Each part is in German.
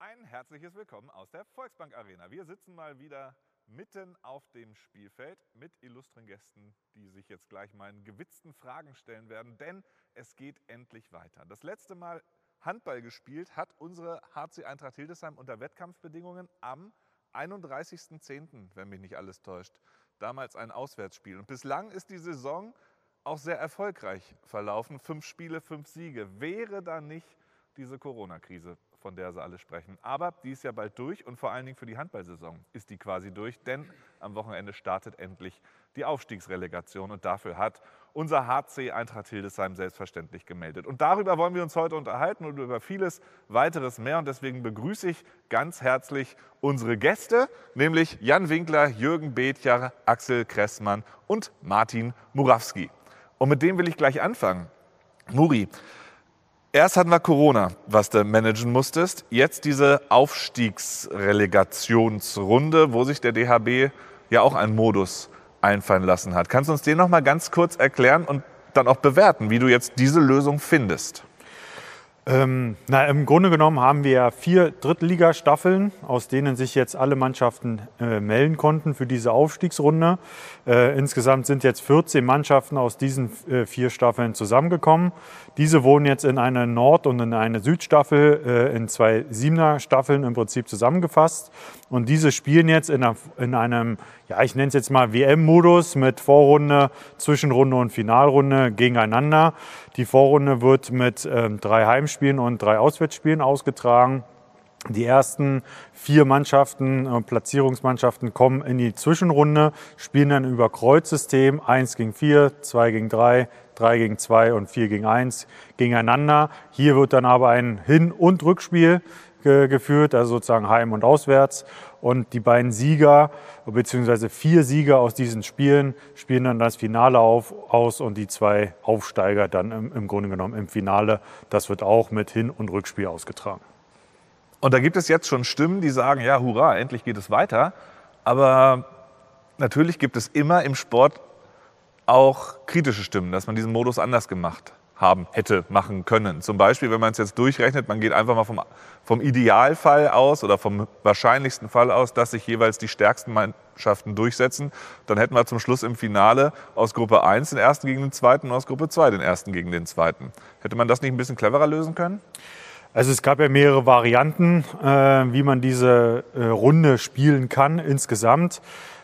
Ein herzliches Willkommen aus der Volksbank Arena. Wir sitzen mal wieder mitten auf dem Spielfeld mit illustren Gästen, die sich jetzt gleich meinen gewitzten Fragen stellen werden, denn es geht endlich weiter. Das letzte Mal Handball gespielt hat unsere HC Eintracht Hildesheim unter Wettkampfbedingungen am 31.10., wenn mich nicht alles täuscht. Damals ein Auswärtsspiel. Und bislang ist die Saison auch sehr erfolgreich verlaufen. Fünf Spiele, fünf Siege. Wäre da nicht diese Corona-Krise von der sie alle sprechen. Aber die ist ja bald durch und vor allen Dingen für die Handballsaison ist die quasi durch, denn am Wochenende startet endlich die Aufstiegsrelegation und dafür hat unser HC Eintracht Hildesheim selbstverständlich gemeldet. Und darüber wollen wir uns heute unterhalten und über vieles weiteres mehr. Und deswegen begrüße ich ganz herzlich unsere Gäste, nämlich Jan Winkler, Jürgen Bethjar, Axel Kressmann und Martin Murawski. Und mit dem will ich gleich anfangen. Muri, Erst hatten wir Corona, was du managen musstest. Jetzt diese Aufstiegsrelegationsrunde, wo sich der DHB ja auch einen Modus einfallen lassen hat. Kannst du uns den noch mal ganz kurz erklären und dann auch bewerten, wie du jetzt diese Lösung findest? Ähm, na, Im Grunde genommen haben wir vier Drittligastaffeln, aus denen sich jetzt alle Mannschaften äh, melden konnten für diese Aufstiegsrunde. Äh, insgesamt sind jetzt 14 Mannschaften aus diesen äh, vier Staffeln zusammengekommen. Diese wurden jetzt in eine Nord- und in eine Südstaffel, äh, in zwei Siebener-Staffeln im Prinzip zusammengefasst. Und diese spielen jetzt in, einer, in einem, ja, ich nenne es jetzt mal WM-Modus mit Vorrunde, Zwischenrunde und Finalrunde gegeneinander. Die Vorrunde wird mit ähm, drei Heimspielen und drei Auswärtsspielen ausgetragen. Die ersten vier Mannschaften, äh, Platzierungsmannschaften kommen in die Zwischenrunde, spielen dann über Kreuzsystem 1 gegen 4, 2 gegen 3, 3 gegen 2 und 4 gegen 1 gegeneinander. Hier wird dann aber ein Hin- und Rückspiel ge geführt, also sozusagen heim und auswärts. Und die beiden Sieger, beziehungsweise vier Sieger aus diesen Spielen, spielen dann das Finale auf, aus und die zwei Aufsteiger dann im, im Grunde genommen im Finale. Das wird auch mit Hin- und Rückspiel ausgetragen. Und da gibt es jetzt schon Stimmen, die sagen, ja, hurra, endlich geht es weiter. Aber natürlich gibt es immer im Sport auch kritische Stimmen, dass man diesen Modus anders gemacht haben hätte machen können. Zum Beispiel, wenn man es jetzt durchrechnet, man geht einfach mal vom, vom Idealfall aus oder vom wahrscheinlichsten Fall aus, dass sich jeweils die stärksten Mannschaften durchsetzen. Dann hätten wir zum Schluss im Finale aus Gruppe 1 den ersten gegen den zweiten und aus Gruppe 2 den ersten gegen den zweiten. Hätte man das nicht ein bisschen cleverer lösen können? Also es gab ja mehrere Varianten, äh, wie man diese äh, Runde spielen kann insgesamt.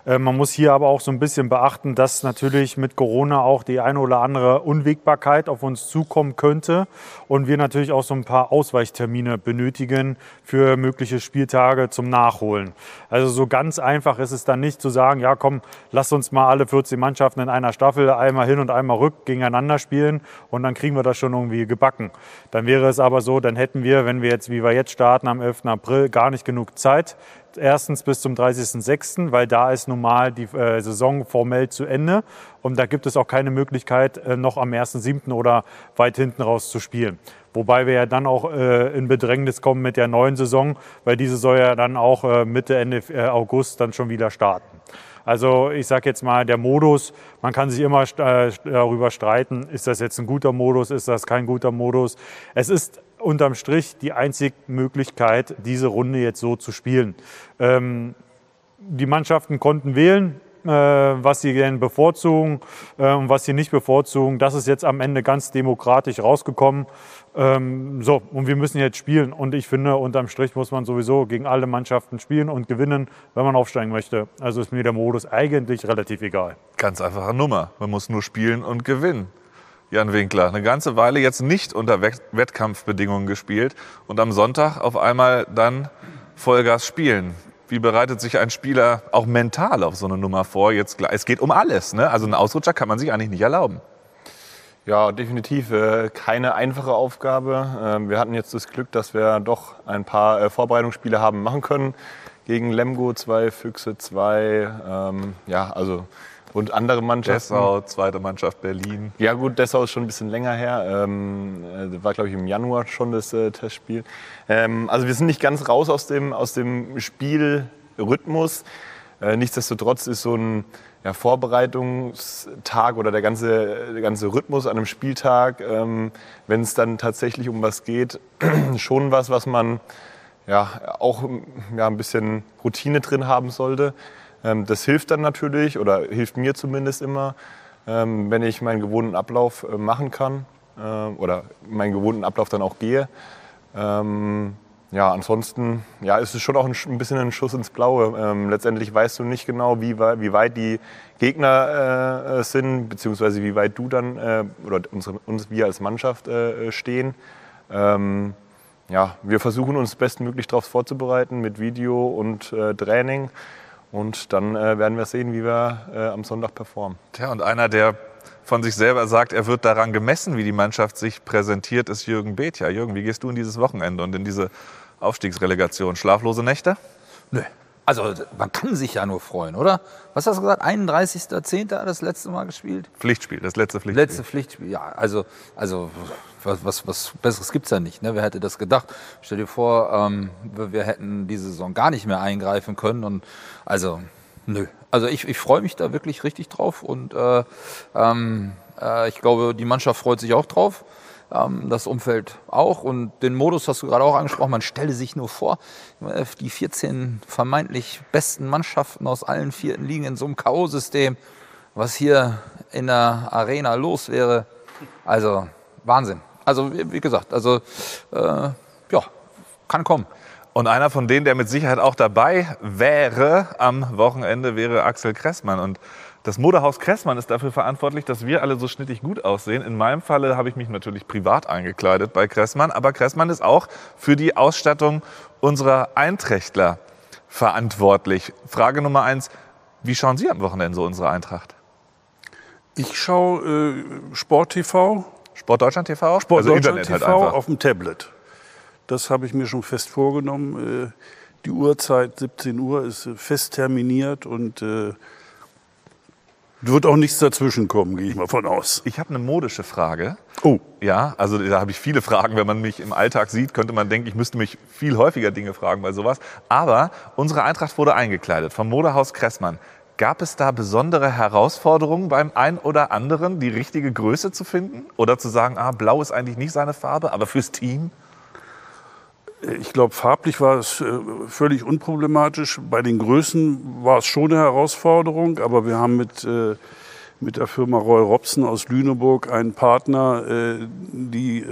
Äh, man muss hier aber auch so ein bisschen beachten, dass natürlich mit Corona auch die eine oder andere Unwägbarkeit auf uns zukommen könnte und wir natürlich auch so ein paar Ausweichtermine benötigen für mögliche Spieltage zum Nachholen. Also so ganz einfach ist es dann nicht zu sagen, ja komm, lass uns mal alle 14 Mannschaften in einer Staffel einmal hin und einmal rück gegeneinander spielen und dann kriegen wir das schon irgendwie gebacken. Dann wäre es aber so, dann hätten wir, wenn wir jetzt, wie wir jetzt starten, am 11. April gar nicht genug Zeit, erstens bis zum 30.06., weil da ist normal die äh, Saison formell zu Ende und da gibt es auch keine Möglichkeit, äh, noch am 1.07. oder weit hinten raus zu spielen. Wobei wir ja dann auch äh, in Bedrängnis kommen mit der neuen Saison, weil diese soll ja dann auch äh, Mitte, Ende äh, August dann schon wieder starten. Also ich sage jetzt mal, der Modus, man kann sich immer äh, darüber streiten, ist das jetzt ein guter Modus, ist das kein guter Modus. Es ist unterm Strich die einzige Möglichkeit, diese Runde jetzt so zu spielen. Ähm, die Mannschaften konnten wählen, äh, was sie denn bevorzugen äh, und was sie nicht bevorzugen. Das ist jetzt am Ende ganz demokratisch rausgekommen. Ähm, so, und wir müssen jetzt spielen. Und ich finde, unterm Strich muss man sowieso gegen alle Mannschaften spielen und gewinnen, wenn man aufsteigen möchte. Also ist mir der Modus eigentlich relativ egal. Ganz einfache Nummer. Man muss nur spielen und gewinnen. Jan Winkler. Eine ganze Weile jetzt nicht unter Wettkampfbedingungen gespielt und am Sonntag auf einmal dann Vollgas spielen. Wie bereitet sich ein Spieler auch mental auf so eine Nummer vor? Jetzt, es geht um alles. Ne? Also einen Ausrutscher kann man sich eigentlich nicht erlauben. Ja, definitiv äh, keine einfache Aufgabe. Ähm, wir hatten jetzt das Glück, dass wir doch ein paar äh, Vorbereitungsspiele haben machen können. Gegen Lemgo zwei, Füchse zwei. Ähm, ja, also und andere Mannschaften. Dessau, zweite Mannschaft Berlin. Ja gut, Dessau ist schon ein bisschen länger her. Ähm, äh, war, glaube ich, im Januar schon das äh, Testspiel. Ähm, also wir sind nicht ganz raus aus dem, aus dem Spielrhythmus. Äh, nichtsdestotrotz ist so ein ja, Vorbereitungstag oder der ganze, der ganze Rhythmus an einem Spieltag, ähm, wenn es dann tatsächlich um was geht, schon was, was man ja, auch ja, ein bisschen Routine drin haben sollte. Ähm, das hilft dann natürlich oder hilft mir zumindest immer, ähm, wenn ich meinen gewohnten Ablauf äh, machen kann äh, oder meinen gewohnten Ablauf dann auch gehe. Ähm, ja, ansonsten ja, ist es schon auch ein, ein bisschen ein Schuss ins Blaue. Ähm, letztendlich weißt du nicht genau, wie, wie weit die Gegner äh, sind, beziehungsweise wie weit du dann äh, oder unsere, uns wir als Mannschaft äh, stehen. Ähm, ja, wir versuchen uns bestmöglich darauf vorzubereiten mit Video und äh, Training. Und dann äh, werden wir sehen, wie wir äh, am Sonntag performen. Tja, und einer, der von sich selber sagt, er wird daran gemessen, wie die Mannschaft sich präsentiert, ist Jürgen Bethja. Jürgen, wie gehst du in dieses Wochenende und in diese Aufstiegsrelegation? Schlaflose Nächte? Nö. Also man kann sich ja nur freuen, oder? Was hast du gesagt? 31.10. das letzte Mal gespielt? Pflichtspiel, das letzte Pflichtspiel. Letzte Pflichtspiel, ja. Also, also was, was, was Besseres gibt es ja nicht. Ne? Wer hätte das gedacht? Stell dir vor, ähm, wir, wir, hätten diese Saison gar nicht mehr eingreifen können. Und also, nö. Also ich, ich freue mich da wirklich richtig drauf. Und äh, ähm, äh, ich glaube, die Mannschaft freut sich auch drauf ähm, das Umfeld auch. Und den Modus hast du gerade auch angesprochen. Man stelle sich nur vor, die 14 vermeintlich besten Mannschaften aus allen vierten Ligen in so einem K.O.-System, was hier in der Arena los wäre. Also Wahnsinn. Also wie gesagt, also äh, ja, kann kommen. Und einer von denen, der mit Sicherheit auch dabei wäre am Wochenende, wäre Axel Kressmann. Und das Modehaus Kressmann ist dafür verantwortlich, dass wir alle so schnittig gut aussehen. In meinem Falle habe ich mich natürlich privat eingekleidet bei Kressmann, aber Kressmann ist auch für die Ausstattung unserer Einträchtler verantwortlich. Frage Nummer eins, wie schauen Sie am Wochenende so unsere Eintracht? Ich schaue äh, Sport TV. Sport Deutschland TV? Sport also Deutschland TV halt auf dem Tablet. Das habe ich mir schon fest vorgenommen. Äh, die Uhrzeit 17 Uhr ist äh, fest terminiert und äh, wird auch nichts dazwischen kommen, gehe ich mal von aus. Ich habe eine modische Frage. Oh. Ja, also da habe ich viele Fragen. Wenn man mich im Alltag sieht, könnte man denken, ich müsste mich viel häufiger Dinge fragen bei sowas. Aber unsere Eintracht wurde eingekleidet vom Modehaus Kressmann. Gab es da besondere Herausforderungen beim einen oder anderen, die richtige Größe zu finden? Oder zu sagen, ah, blau ist eigentlich nicht seine Farbe, aber fürs Team? Ich glaube, farblich war es äh, völlig unproblematisch. Bei den Größen war es schon eine Herausforderung, aber wir haben mit, äh, mit der Firma Roy Robson aus Lüneburg einen Partner, äh, die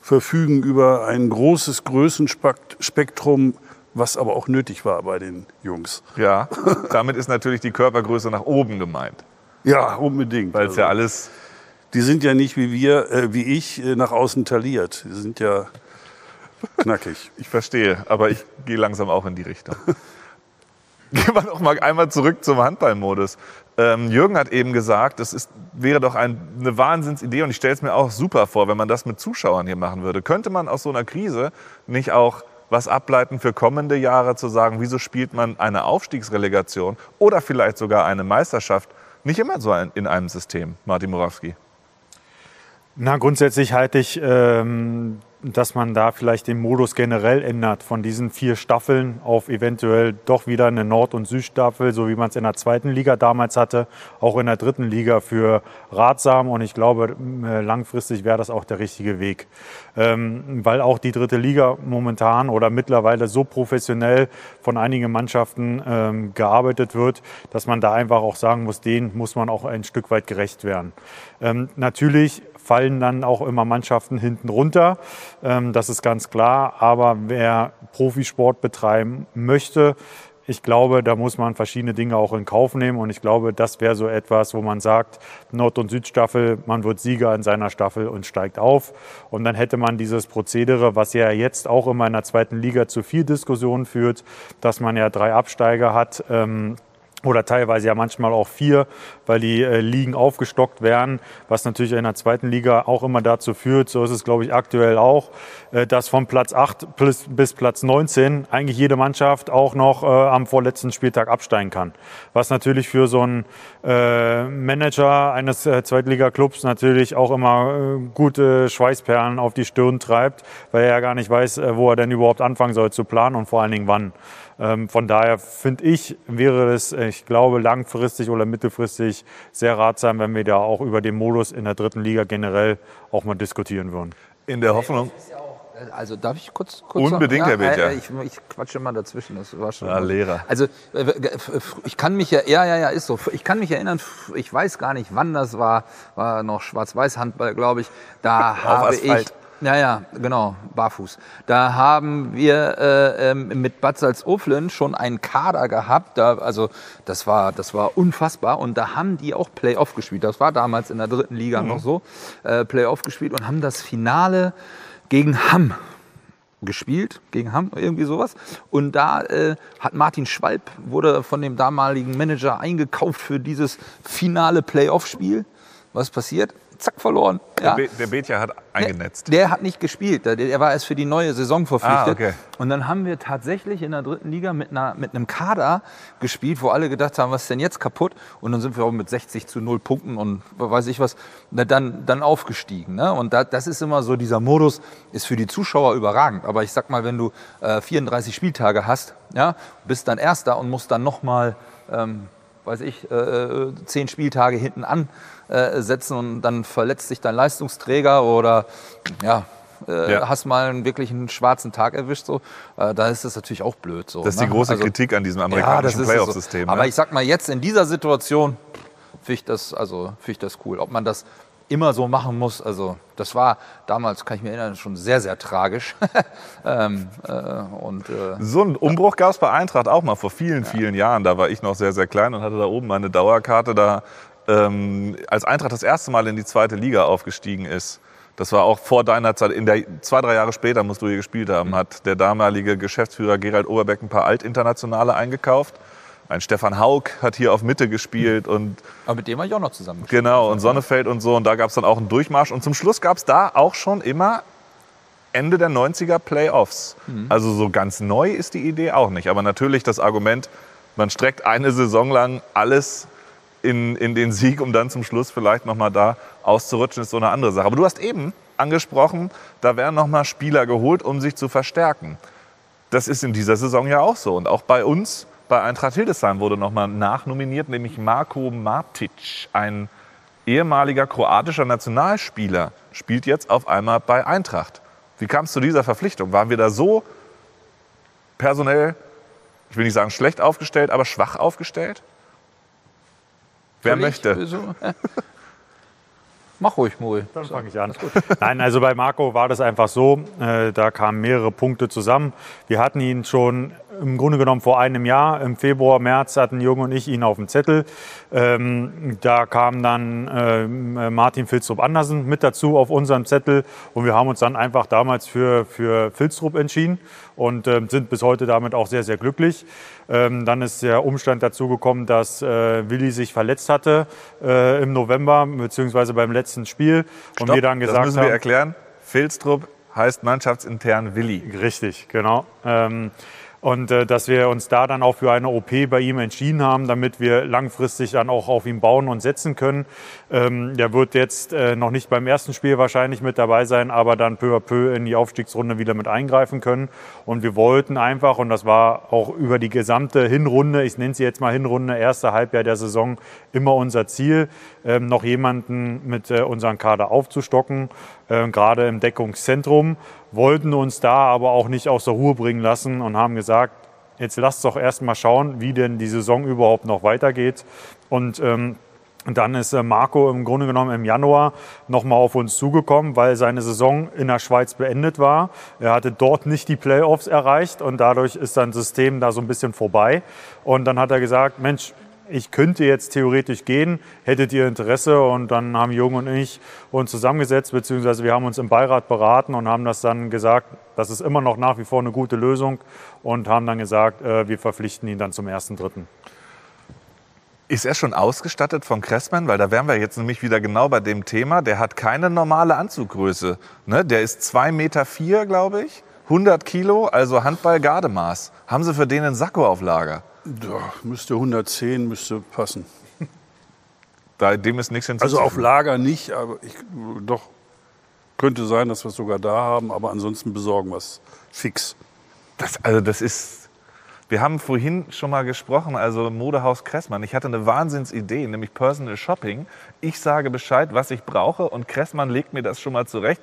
verfügen über ein großes Größenspektrum, was aber auch nötig war bei den Jungs. Ja, damit ist natürlich die Körpergröße nach oben gemeint. Ja, unbedingt. Weil es ja also, alles. Die sind ja nicht wie wir, äh, wie ich, nach außen taliert. Die sind ja Knackig. Ich verstehe, aber ich gehe langsam auch in die Richtung. Gehen wir noch mal einmal zurück zum Handballmodus. Ähm, Jürgen hat eben gesagt, das ist, wäre doch ein, eine Wahnsinnsidee und ich stelle es mir auch super vor, wenn man das mit Zuschauern hier machen würde. Könnte man aus so einer Krise nicht auch was ableiten für kommende Jahre, zu sagen, wieso spielt man eine Aufstiegsrelegation oder vielleicht sogar eine Meisterschaft nicht immer so in einem System, Martin Morawski? Na, grundsätzlich halte ich ähm, dass man da vielleicht den Modus generell ändert von diesen vier Staffeln auf eventuell doch wieder eine Nord- und Südstaffel, so wie man es in der zweiten Liga damals hatte, auch in der dritten Liga für ratsam und ich glaube, äh, langfristig wäre das auch der richtige Weg. Ähm, weil auch die dritte Liga momentan oder mittlerweile so professionell von einigen Mannschaften ähm, gearbeitet wird, dass man da einfach auch sagen muss, denen muss man auch ein Stück weit gerecht werden. Ähm, natürlich fallen dann auch immer Mannschaften hinten runter. Ähm, das ist ganz klar. Aber wer Profisport betreiben möchte, ich glaube, da muss man verschiedene Dinge auch in Kauf nehmen. Und ich glaube, das wäre so etwas, wo man sagt, Nord- und Südstaffel, man wird Sieger in seiner Staffel und steigt auf. Und dann hätte man dieses Prozedere, was ja jetzt auch immer in der zweiten Liga zu viel Diskussion führt, dass man ja drei Absteiger hat. Ähm, oder teilweise ja manchmal auch vier, weil die äh, Ligen aufgestockt werden, was natürlich in der zweiten Liga auch immer dazu führt, so ist es glaube ich aktuell auch, äh, dass von Platz 8 bis, bis Platz 19 eigentlich jede Mannschaft auch noch äh, am vorletzten Spieltag absteigen kann. Was natürlich für so einen äh, Manager eines äh, Zweitliga-Clubs natürlich auch immer äh, gute Schweißperlen auf die Stirn treibt, weil er ja gar nicht weiß, äh, wo er denn überhaupt anfangen soll zu planen und vor allen Dingen wann. Ähm, von daher finde ich, wäre es, ich glaube, langfristig oder mittelfristig sehr ratsam, wenn wir da auch über den Modus in der dritten Liga generell auch mal diskutieren würden. In der Hoffnung. Also darf ich kurz, kurz Unbedingt, Herr Becher. äh, Ich, ich quatsche immer dazwischen. Das war schon. Ja, Lehrer. Also äh, äh, ich kann mich ja, ja, ja, ja, ist so. Ich kann mich erinnern. Ich weiß gar nicht, wann das war. War noch Schwarz-Weiß-Handball, glaube ich. Da habe ich. Ja, ja, genau, barfuß. Da haben wir äh, ähm, mit Bad Salzuflen schon einen Kader gehabt. Da, also das war, das war unfassbar. Und da haben die auch Playoff gespielt. Das war damals in der dritten Liga noch so. Äh, Playoff gespielt und haben das Finale gegen Hamm gespielt, gegen Hamm, irgendwie sowas. Und da äh, hat Martin Schwalb, wurde von dem damaligen Manager eingekauft für dieses finale Playoff-Spiel. Was passiert? Zack, verloren. Ja. Der, Be der Betja hat eingenetzt. Der, der hat nicht gespielt. Der, der war erst für die neue Saison verpflichtet. Ah, okay. Und dann haben wir tatsächlich in der dritten Liga mit, einer, mit einem Kader gespielt, wo alle gedacht haben, was ist denn jetzt kaputt? Und dann sind wir auch mit 60 zu 0 Punkten und weiß ich was, dann, dann aufgestiegen. Ne? Und da, das ist immer so, dieser Modus ist für die Zuschauer überragend. Aber ich sag mal, wenn du äh, 34 Spieltage hast, ja, bist dann Erster und musst dann nochmal, ähm, weiß ich, äh, äh, zehn Spieltage hinten an setzen und dann verletzt sich dein Leistungsträger oder ja, äh, Ja. hast mal einen wirklich einen schwarzen Tag erwischt, so, äh, da ist das natürlich auch blöd. So, Das ist die ne? große Also, Kritik an diesem ja, amerikanischen ist Playoff-System. So. Aber ne? ich sag mal, jetzt in dieser Situation finde ich, das, also, find ich das cool. Ob man das immer so machen muss, also das war damals, kann ich mir erinnern, schon sehr, sehr tragisch. ähm, äh, und äh, So einen Umbruch gab es bei Eintracht auch mal vor vielen, vielen Jahren. Da war ich noch sehr, sehr klein und hatte da oben meine Dauerkarte. Da, ähm, als Eintracht das erste Mal in die zweite Liga aufgestiegen ist, das war auch vor deiner Zeit, in der, zwei, drei Jahre später musst du hier gespielt haben, hat der damalige Geschäftsführer Gerald Oberbeck ein paar Altinternationale eingekauft. Ein Stefan Haug hat hier auf Mitte gespielt und aber mit dem war ich auch noch zusammen. Genau, und Sonnefeld und so. Und da gab es dann auch einen Durchmarsch. Und zum Schluss gab es da auch schon immer Ende der 90er Playoffs. Also so ganz neu ist die Idee auch nicht. Aber natürlich das Argument, man streckt eine Saison lang alles in, in den Sieg, um dann zum Schluss vielleicht nochmal da auszurutschen, ist so eine andere Sache. Aber du hast eben angesprochen, da werden nochmal Spieler geholt, um sich zu verstärken. Das ist in dieser Saison ja auch so. Und auch bei uns, bei Eintracht Hildesheim, wurde nochmal nachnominiert, nämlich Marko Matic, ein ehemaliger kroatischer Nationalspieler, spielt jetzt auf einmal bei Eintracht. Wie kam es zu dieser Verpflichtung? Waren wir da so personell, ich will nicht sagen schlecht aufgestellt, aber schwach aufgestellt? Wer möchte? So, äh, Mach ruhig, Mul. Dann fange ich an. Nein, also bei Marco war das einfach so, äh, da kamen mehrere Punkte zusammen. Wir hatten ihn schon im Grunde genommen vor einem Jahr, im Februar, März hatten Jürgen und ich ihn auf dem Zettel. Ähm, da kam dann äh, Martin Filstrup Andersen mit dazu auf unserem Zettel und wir haben uns dann einfach damals für, für Filstrup entschieden und ähm, sind bis heute damit auch sehr, sehr glücklich. Ähm, dann ist der Umstand dazu gekommen, dass äh, Willi sich verletzt hatte äh, im November, beziehungsweise beim letzten Spiel. Und Stopp, wir dann gesagt das müssen haben, wir erklären. Filstrup heißt mannschaftsintern Willi. Richtig, genau. Ähm, und äh, dass wir uns da dann auch für eine OP bei ihm entschieden haben, damit wir langfristig dann auch auf ihn bauen und setzen können. Ähm, der wird jetzt äh, noch nicht beim ersten Spiel wahrscheinlich mit dabei sein, aber dann peu à peu in die Aufstiegsrunde wieder mit eingreifen können. Und wir wollten einfach, und das war auch über die gesamte Hinrunde, ich nenne sie jetzt mal Hinrunde, erste Halbjahr der Saison, immer unser Ziel, noch jemanden mit äh, unserem Kader aufzustocken, äh, gerade im Deckungszentrum wollten uns da aber auch nicht aus der Ruhe bringen lassen und haben gesagt, jetzt lasst doch erst mal schauen, wie denn die Saison überhaupt noch weitergeht. Und ähm, dann ist äh, Marco im Grunde genommen im Januar nochmal auf uns zugekommen, weil seine Saison in der Schweiz beendet war. Er hatte dort nicht die Playoffs erreicht und dadurch ist sein System da so ein bisschen vorbei. Und dann hat er gesagt, Mensch, ich könnte jetzt theoretisch gehen, hättet ihr Interesse? Und dann haben Jung und ich uns zusammengesetzt, beziehungsweise wir haben uns im Beirat beraten und haben das dann gesagt, das ist immer noch nach wie vor eine gute Lösung und haben dann gesagt, äh, wir verpflichten ihn dann zum 1.3. Ist er schon ausgestattet von Cressman? Weil da wären wir jetzt nämlich wieder genau bei dem Thema. Der hat keine normale Anzuggröße. Ne? Der ist 2,4 Meter, glaube ich. 100 Kilo, also Handball-Gardemaß. Haben Sie für den einen Sakko auf Lager? Ja, müsste 110, müsste passen. Da, dem ist nichts hinzuzufügen. Also auf Lager nicht, aber ich, doch könnte sein, dass wir es sogar da haben, aber ansonsten besorgen wir es fix. Das, also das ist. Wir haben vorhin schon mal gesprochen, also Modehaus Kressmann. Ich hatte eine Wahnsinnsidee, nämlich Personal Shopping. Ich sage Bescheid, was ich brauche und Kressmann legt mir das schon mal zurecht.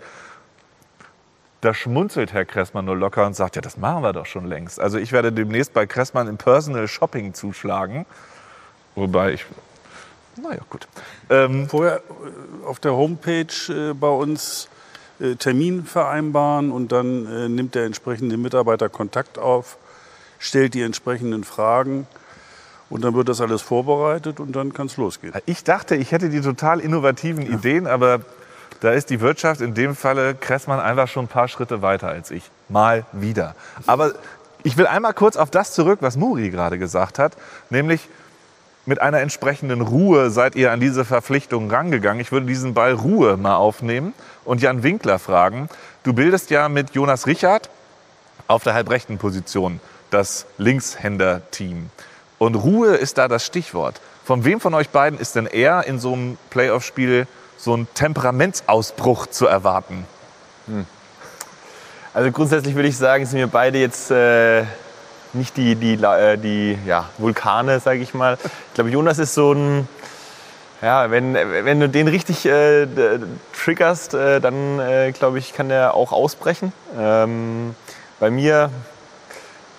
Da schmunzelt Herr Kressmann nur locker und sagt, ja, das machen wir doch schon längst. Also ich werde demnächst bei Kressmann im Personal Shopping zuschlagen. Wobei ich, naja, gut. Ähm, Vorher äh, auf der Homepage äh, bei uns äh, Termin vereinbaren und dann äh, nimmt der entsprechende Mitarbeiter Kontakt auf, stellt die entsprechenden Fragen und dann wird das alles vorbereitet und dann kann es losgehen. ich dachte, ich hätte die total innovativen Ideen, aber da ist die Wirtschaft in dem Falle Kressmann einfach schon ein paar Schritte weiter als ich. Mal wieder. Aber ich will einmal kurz auf das zurück, was Muri gerade gesagt hat, nämlich mit einer entsprechenden Ruhe seid ihr an diese Verpflichtung rangegangen. Ich würde diesen Ball Ruhe mal aufnehmen und Jan Winkler fragen. Du bildest ja mit Jonas Richard auf der halbrechten Position das Linkshänder-Team. Und Ruhe ist da das Stichwort. Von wem von euch beiden ist denn eher in so einem Playoff-Spiel so ein Temperamentsausbruch zu erwarten? Also grundsätzlich würde ich sagen, sind wir beide jetzt äh, nicht die, die, äh, die ja, Vulkane, sage ich mal. Ich glaube, Jonas ist so ein, ja, wenn, wenn du den richtig äh, triggerst, äh, dann äh, glaube ich, kann der auch ausbrechen. Ähm, bei mir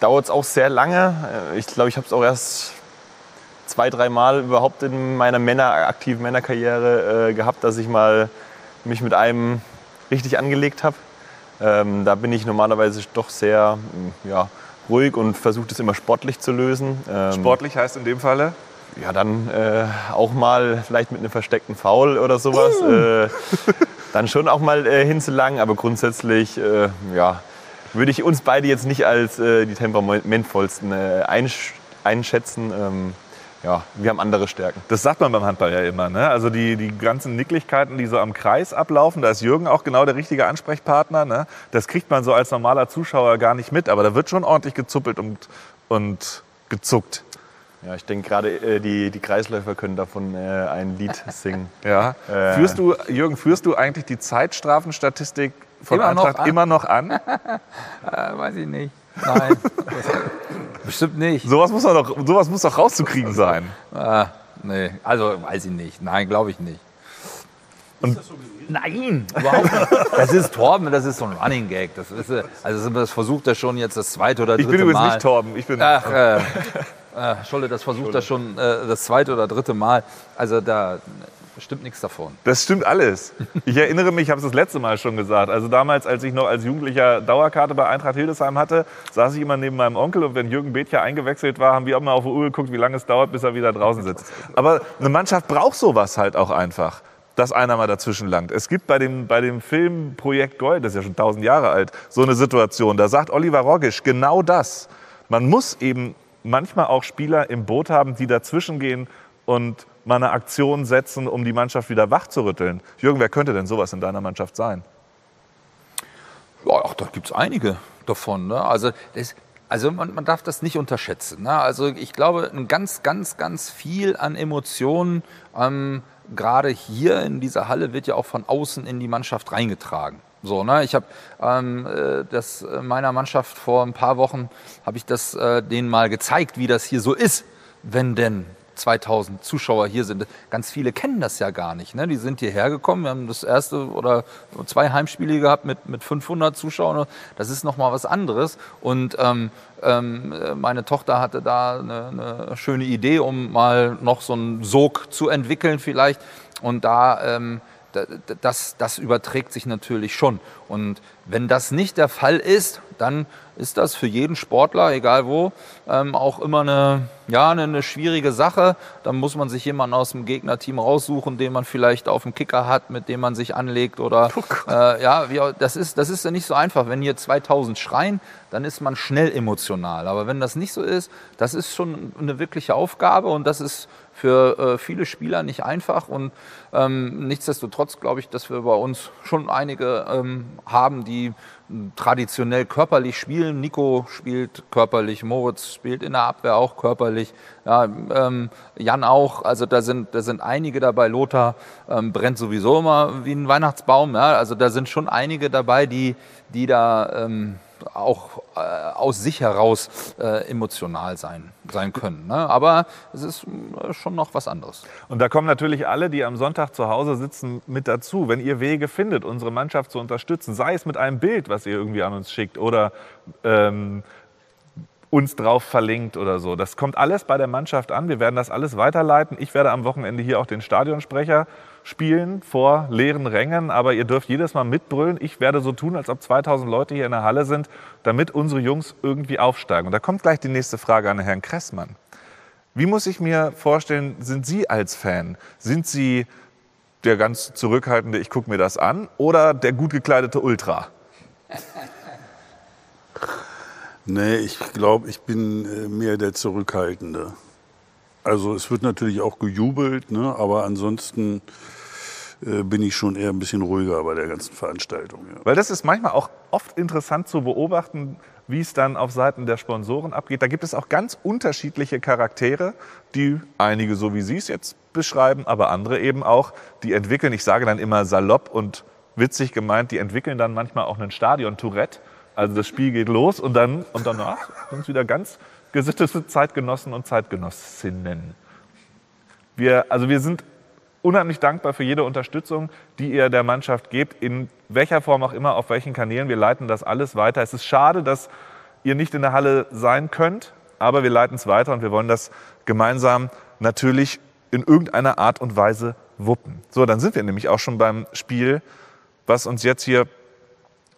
dauert es auch sehr lange. Äh, Ich glaube, ich habe es auch erst zwei, dreimal überhaupt in meiner Männer, aktiven Männerkarriere äh, gehabt, dass ich mal mich mit einem richtig angelegt habe. Ähm, da bin ich normalerweise doch sehr mm, ja, ruhig und versuche das immer sportlich zu lösen. Ähm, Sportlich heißt in dem Falle? ja, dann äh, auch mal vielleicht mit einem versteckten Foul oder sowas. Äh, dann schon auch mal äh, hinzulangen, aber grundsätzlich äh, ja, würde ich uns beide jetzt nicht als äh, die temperamentvollsten äh, einsch einschätzen. Ähm, ja, wir haben andere Stärken. Das sagt man beim Handball ja immer. Ne? Also die, die ganzen Nicklichkeiten, die so am Kreis ablaufen, da ist Jürgen auch genau der richtige Ansprechpartner. Ne? Das kriegt man so als normaler Zuschauer gar nicht mit. Aber da wird schon ordentlich gezuppelt und, und gezuckt. Ja, ich denke gerade äh, die, die Kreisläufer können davon äh, ein Lied singen. Ja. Äh. Führst du, Jürgen, führst du eigentlich die Zeitstrafenstatistik von Immer noch Eintracht an? immer noch an? Äh, weiß ich nicht. Nein. Bestimmt nicht. Sowas muss, doch, sowas muss doch rauszukriegen sein. Ah, nee, also weiß ich nicht. Nein, glaube ich nicht. Nein, überhaupt nicht. Das ist Torben, das ist so ein Running Gag. Das ist, äh, also das versucht er schon jetzt das zweite oder Ich dritte bin übrigens Mal. nicht Torben. Ich bin, Ach, äh, äh, Scholle, das versucht er schon äh, das zweite oder dritte Mal. Also da stimmt nichts davon. Das stimmt alles. Ich erinnere mich, ich habe es das letzte Mal schon gesagt. Also damals, als ich noch als Jugendlicher Dauerkarte bei Eintracht Hildesheim hatte, saß ich immer neben meinem Onkel und wenn Jürgen Bethke eingewechselt war, haben wir auch mal auf die Uhr geguckt, wie lange es dauert, bis er wieder draußen sitzt. Aber eine Mannschaft braucht sowas halt auch einfach, dass einer mal dazwischen langt. Es gibt bei dem, bei dem Film Projekt Gold, das ist ja schon tausend Jahre alt, so eine Situation. Da sagt Oliver Rogisch genau das. Man muss eben manchmal auch Spieler im Boot haben, die dazwischen gehen und mal eine Aktion setzen, um die Mannschaft wieder wach zu rütteln. Jürgen, wer könnte denn sowas in deiner Mannschaft sein? Ja, ach, da gibt es einige davon. Ne? Also, das, also man, man darf das nicht unterschätzen. Ne? Also ich glaube, ein ganz, ganz, ganz viel an Emotionen, ähm, gerade hier in dieser Halle, wird ja auch von außen in die Mannschaft reingetragen. So, ne? Ich habe ähm, äh, das äh, meiner Mannschaft vor ein paar Wochen habe ich das äh, denen mal gezeigt, wie das hier so ist, wenn denn 2000 Zuschauer hier sind. Ganz viele kennen das ja gar nicht. Ne? Die sind hierher gekommen. Wir haben das erste oder zwei Heimspiele gehabt mit, mit 500 Zuschauern. Das ist nochmal was anderes. Und ähm, ähm, meine Tochter hatte da eine, eine schöne Idee, um mal noch so einen Sog zu entwickeln vielleicht. Und da ähm, das, das überträgt sich natürlich schon. Und wenn das nicht der Fall ist, dann ist das für jeden Sportler, egal wo, ähm, auch immer eine, ja, eine, eine schwierige Sache. Dann muss man sich jemanden aus dem Gegnerteam raussuchen, den man vielleicht auf dem Kicker hat, mit dem man sich anlegt. Oder äh, ja, wie, das ist, das ist ja nicht so einfach. Wenn hier 2000 schreien, dann ist man schnell emotional. Aber wenn das nicht so ist, das ist schon eine wirkliche Aufgabe und das ist für äh, viele Spieler nicht einfach. Und ähm, nichtsdestotrotz glaube ich, dass wir bei uns schon einige ähm, haben, die traditionell körperlich spielen. Nico spielt körperlich, Moritz spielt in der Abwehr auch körperlich, ja, ähm, Jan auch. Also da sind, da sind einige dabei. Lothar ähm, brennt sowieso immer wie ein Weihnachtsbaum. Ja. Also da sind schon einige dabei, die, die da ähm, auch äh, aus sich heraus äh, emotional sein, sein können. Ne? Aber es ist äh, schon noch was anderes. Und da kommen natürlich alle, die am Sonntag zu Hause sitzen, mit dazu. Wenn ihr Wege findet, unsere Mannschaft zu unterstützen, sei es mit einem Bild, was ihr irgendwie an uns schickt oder ähm, uns drauf verlinkt oder so. Das kommt alles bei der Mannschaft an. Wir werden das alles weiterleiten. Ich werde am Wochenende hier auch den Stadionsprecher spielen vor leeren Rängen, aber ihr dürft jedes Mal mitbrüllen. Ich werde so tun, als ob 2000 Leute hier in der Halle sind, damit unsere Jungs irgendwie aufsteigen. Und da kommt gleich die nächste Frage an Herrn Kressmann. Wie muss ich mir vorstellen, sind Sie als Fan? Sind Sie der ganz zurückhaltende, ich gucke mir das an, oder der gut gekleidete Ultra? Nee, ich glaube, ich bin äh, mehr der Zurückhaltende. Also es wird natürlich auch gejubelt, ne? aber ansonsten äh, bin ich schon eher ein bisschen ruhiger bei der ganzen Veranstaltung. Ja. Weil das ist manchmal auch oft interessant zu beobachten, wie es dann auf Seiten der Sponsoren abgeht. Da gibt es auch ganz unterschiedliche Charaktere, die einige so wie Sie es jetzt beschreiben, aber andere eben auch, die entwickeln, ich sage dann immer salopp und witzig gemeint, die entwickeln dann manchmal auch einen Stadion-Tourette. Also das Spiel geht los und dann und danach sind es wieder ganz gesittete Zeitgenossen und Zeitgenossinnen. Wir, also wir sind unheimlich dankbar für jede Unterstützung, die ihr der Mannschaft gebt, in welcher Form auch immer, auf welchen Kanälen. Wir leiten das alles weiter. Es ist schade, dass ihr nicht in der Halle sein könnt, aber wir leiten es weiter und wir wollen das gemeinsam natürlich in irgendeiner Art und Weise wuppen. So, dann sind wir nämlich auch schon beim Spiel, was uns jetzt hier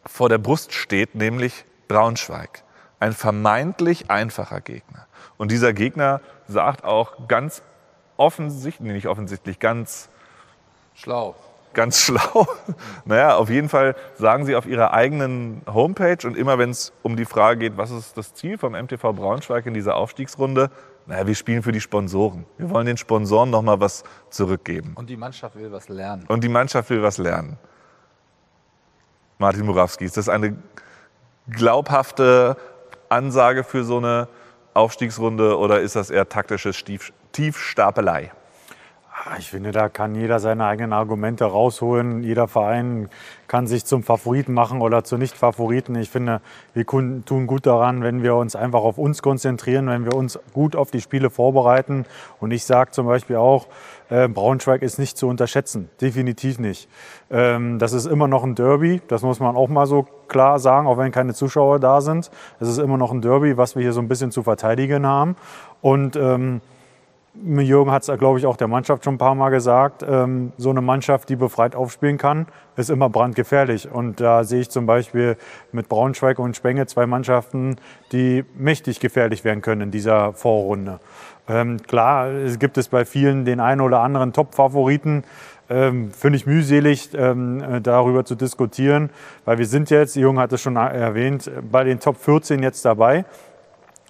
vor der Brust steht, nämlich Braunschweig. Ein vermeintlich einfacher Gegner. Und dieser Gegner sagt auch ganz offensichtlich, nee, nicht offensichtlich, ganz Schlau. ganz schlau. Naja, auf jeden Fall sagen sie auf ihrer eigenen Homepage und immer wenn es um die Frage geht, was ist das Ziel vom MTV Braunschweig in dieser Aufstiegsrunde, naja, wir spielen für die Sponsoren. Wir wollen den Sponsoren nochmal was zurückgeben. Und die Mannschaft will was lernen. Und die Mannschaft will was lernen. Martin Murawski, ist das eine glaubhafte Ansage für so eine Aufstiegsrunde oder ist das eher taktische Stief Tiefstapelei? Ich finde, da kann jeder seine eigenen Argumente rausholen. Jeder Verein kann sich zum Favoriten machen oder zu Nicht-Favoriten. Ich finde, wir tun gut daran, wenn wir uns einfach auf uns konzentrieren, wenn wir uns gut auf die Spiele vorbereiten. Und ich sage zum Beispiel auch, äh, Braunschweig ist nicht zu unterschätzen. Definitiv nicht. Ähm, das ist immer noch ein Derby. Das muss man auch mal so klar sagen, auch wenn keine Zuschauer da sind. Es ist immer noch ein Derby, was wir hier so ein bisschen zu verteidigen haben. Und ähm, Jürgen hat es, glaube ich, auch der Mannschaft schon ein paar Mal gesagt, ähm, so eine Mannschaft, die befreit aufspielen kann, ist immer brandgefährlich. Und da sehe ich zum Beispiel mit Braunschweig und Spenge zwei Mannschaften, die mächtig gefährlich werden können in dieser Vorrunde. Ähm, klar, es gibt es bei vielen den einen oder anderen Top-Favoriten. Ähm, Finde ich mühselig, ähm, äh, darüber zu diskutieren, weil wir sind jetzt, Jürgen hat es schon erwähnt, bei den Top 14 jetzt dabei.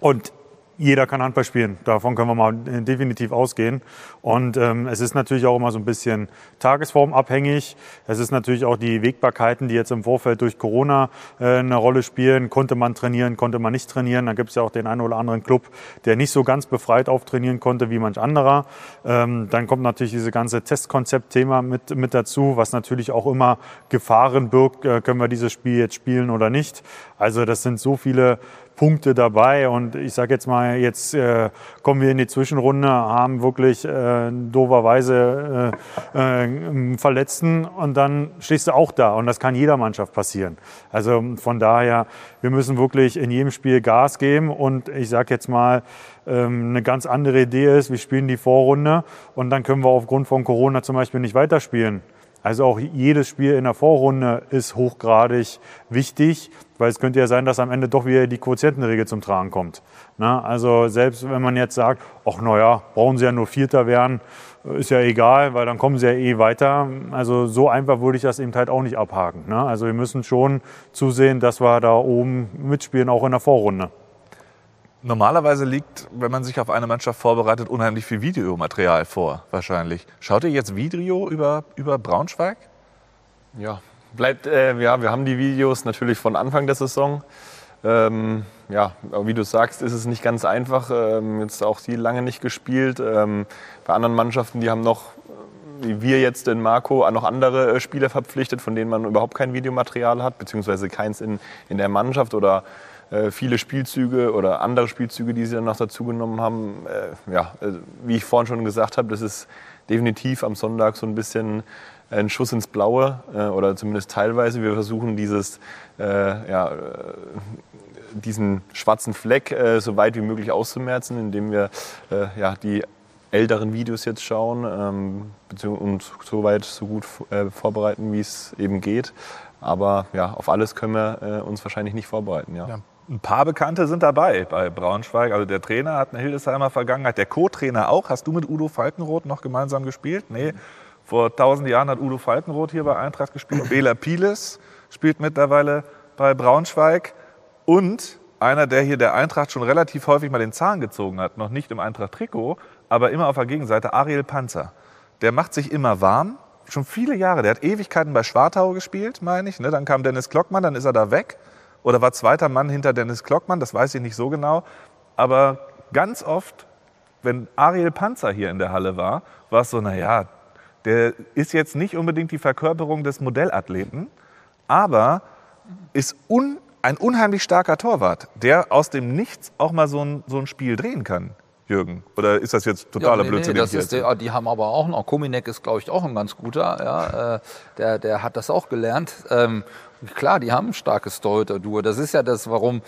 Und jeder kann Handball spielen. Davon können wir mal definitiv ausgehen. Und ähm, es ist natürlich auch immer so ein bisschen tagesformabhängig. Es ist natürlich auch die Wegbarkeiten, die jetzt im Vorfeld durch Corona äh, eine Rolle spielen. Konnte man trainieren, konnte man nicht trainieren. Da gibt es ja auch den einen oder anderen Club, der nicht so ganz befreit auftrainieren konnte wie manch anderer. Ähm, dann kommt natürlich diese ganze Testkonzept-Thema mit, mit dazu, was natürlich auch immer Gefahren birgt. Äh, können wir dieses Spiel jetzt spielen oder nicht? Also das sind so viele Punkte dabei. Und ich sage jetzt mal, jetzt äh, kommen wir in die Zwischenrunde, haben wirklich äh, doverweise äh, äh, einen Verletzten und dann stehst du auch da. Und das kann jeder Mannschaft passieren. Also von daher, wir müssen wirklich in jedem Spiel Gas geben. Und ich sage jetzt mal, ähm, eine ganz andere Idee ist, wir spielen die Vorrunde und dann können wir aufgrund von Corona zum Beispiel nicht weiterspielen. Also auch jedes Spiel in der Vorrunde ist hochgradig wichtig, weil es könnte ja sein, dass am Ende doch wieder die Quotientenregel zum Tragen kommt. Na, also selbst wenn man jetzt sagt, ach naja, brauchen sie ja nur Vierter werden, ist ja egal, weil dann kommen sie ja eh weiter. Also so einfach würde ich das eben halt auch nicht abhaken. Ne? Also wir müssen schon zusehen, dass wir da oben mitspielen, auch in der Vorrunde. Normalerweise liegt, wenn man sich auf eine Mannschaft vorbereitet, unheimlich viel Videomaterial vor, wahrscheinlich. Schaut ihr jetzt Video über, über Braunschweig? Ja, bleibt, äh, ja, wir haben die Videos natürlich von Anfang der Saison. Ähm, ja, wie du sagst, ist es nicht ganz einfach. Ähm, jetzt auch die lange nicht gespielt. Ähm, bei anderen Mannschaften, die haben noch wie wir jetzt in Marco noch andere äh, Spieler verpflichtet, von denen man überhaupt kein Videomaterial hat, beziehungsweise keins in, in der Mannschaft oder viele Spielzüge oder andere Spielzüge, die sie dann noch dazugenommen haben. Äh, ja, äh, wie ich vorhin schon gesagt habe, das ist definitiv am Sonntag so ein bisschen ein Schuss ins Blaue äh, oder zumindest teilweise. Wir versuchen dieses, äh, ja, äh, diesen schwarzen Fleck äh, so weit wie möglich auszumerzen, indem wir äh, ja, die älteren Videos jetzt schauen ähm, und so weit so gut äh, vorbereiten, wie es eben geht. Aber ja, auf alles können wir uns wahrscheinlich nicht vorbereiten. Ja. ja. Ein paar Bekannte sind dabei bei Braunschweig. Also der Trainer hat eine Hildesheimer Vergangenheit, der Co-Trainer auch. Hast du mit Udo Falkenroth noch gemeinsam gespielt? Nee. Vor tausend Jahren hat Udo Falkenroth hier bei Eintracht gespielt. Bela Piles spielt mittlerweile bei Braunschweig. Und einer, der hier der Eintracht schon relativ häufig mal den Zahn gezogen hat, noch nicht im Eintracht-Trikot, aber immer auf der Gegenseite, Ariel Panzer. Der macht sich immer warm, schon viele Jahre. Der hat Ewigkeiten bei Schwartau gespielt, meine ich. Ne? Dann kam Dennis Klockmann, dann ist er da weg. Oder war zweiter Mann hinter Dennis Klockmann, das weiß ich nicht so genau. Aber ganz oft, wenn Ariel Panzer hier in der Halle war, war es so, naja, der ist jetzt nicht unbedingt die Verkörperung des Modellathleten, aber ist un, ein unheimlich starker Torwart, der aus dem Nichts auch mal so ein, so ein Spiel drehen kann. Jürgen? Oder ist das jetzt totaler ja, nee, Blödsinn? Nee, das ist der, die haben aber auch noch, Kominek ist, glaube ich, auch ein ganz guter. Ja, äh, der, der hat das auch gelernt. Ähm, Klar, die haben ein starkes Torhüter-Duo. Das ist ja das, warum,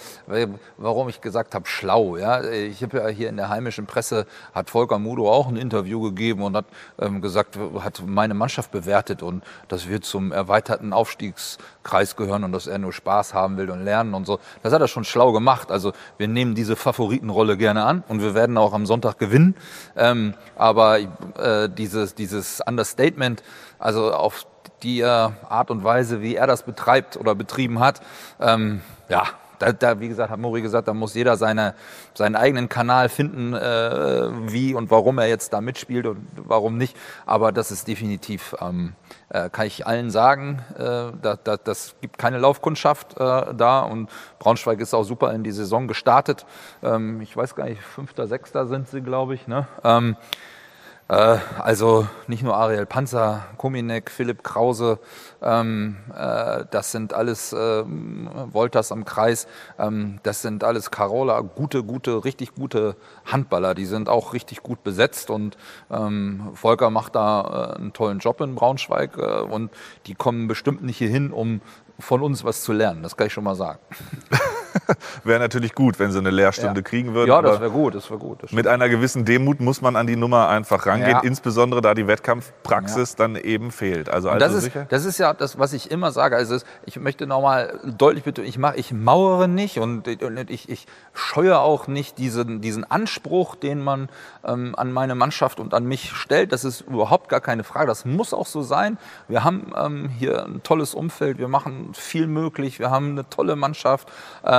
warum ich gesagt habe, schlau. Ja? Ich habe ja hier in der heimischen Presse, hat Volker Mudo auch ein Interview gegeben und hat ähm, gesagt, hat meine Mannschaft bewertet und dass wir zum erweiterten Aufstiegskreis gehören und dass er nur Spaß haben will und lernen und so. Das hat er schon schlau gemacht. Also wir nehmen diese Favoritenrolle gerne an und wir werden auch am Sonntag gewinnen. Ähm, aber äh, dieses, dieses Understatement, also auf die äh, Art und Weise, wie er das betreibt oder betrieben hat, ähm, ja, da, da, wie gesagt, hat Mori gesagt, da muss jeder seine, seinen eigenen Kanal finden, äh, wie und warum er jetzt da mitspielt und warum nicht. Aber das ist definitiv, ähm, äh, kann ich allen sagen, äh, da, da, das gibt keine Laufkundschaft äh, da und Braunschweig ist auch super in die Saison gestartet. Ähm, ich weiß gar nicht, fünfter, sechster sind sie, glaube ich. Ne? Ähm, äh, also nicht nur Ariel Panzer, Kominek, Philipp Krause, ähm, äh, das sind alles äh, Wolters am Kreis, ähm, das sind alles Carola, gute, gute, richtig gute Handballer. Die sind auch richtig gut besetzt und ähm, Volker macht da äh, einen tollen Job in Braunschweig äh, und die kommen bestimmt nicht hierhin, um von uns was zu lernen. Das kann ich schon mal sagen. wäre natürlich gut, wenn sie eine Lehrstunde ja. kriegen würden. Ja, das wäre gut, das wäre gut. Das mit einer gewissen Demut muss man an die Nummer einfach rangehen, ja. insbesondere da die Wettkampfpraxis ja. dann eben fehlt. Also, also das, ist, das ist ja das, was ich immer sage. Also ich möchte nochmal deutlich betonen, ich, mach, ich mauere nicht und, ich, ich scheue auch nicht diesen, diesen Anspruch, den man ähm, an meine Mannschaft und an mich stellt. Das ist überhaupt gar keine Frage. Das muss auch so sein. Wir haben ähm, hier ein tolles Umfeld, wir machen viel möglich, wir haben eine tolle Mannschaft.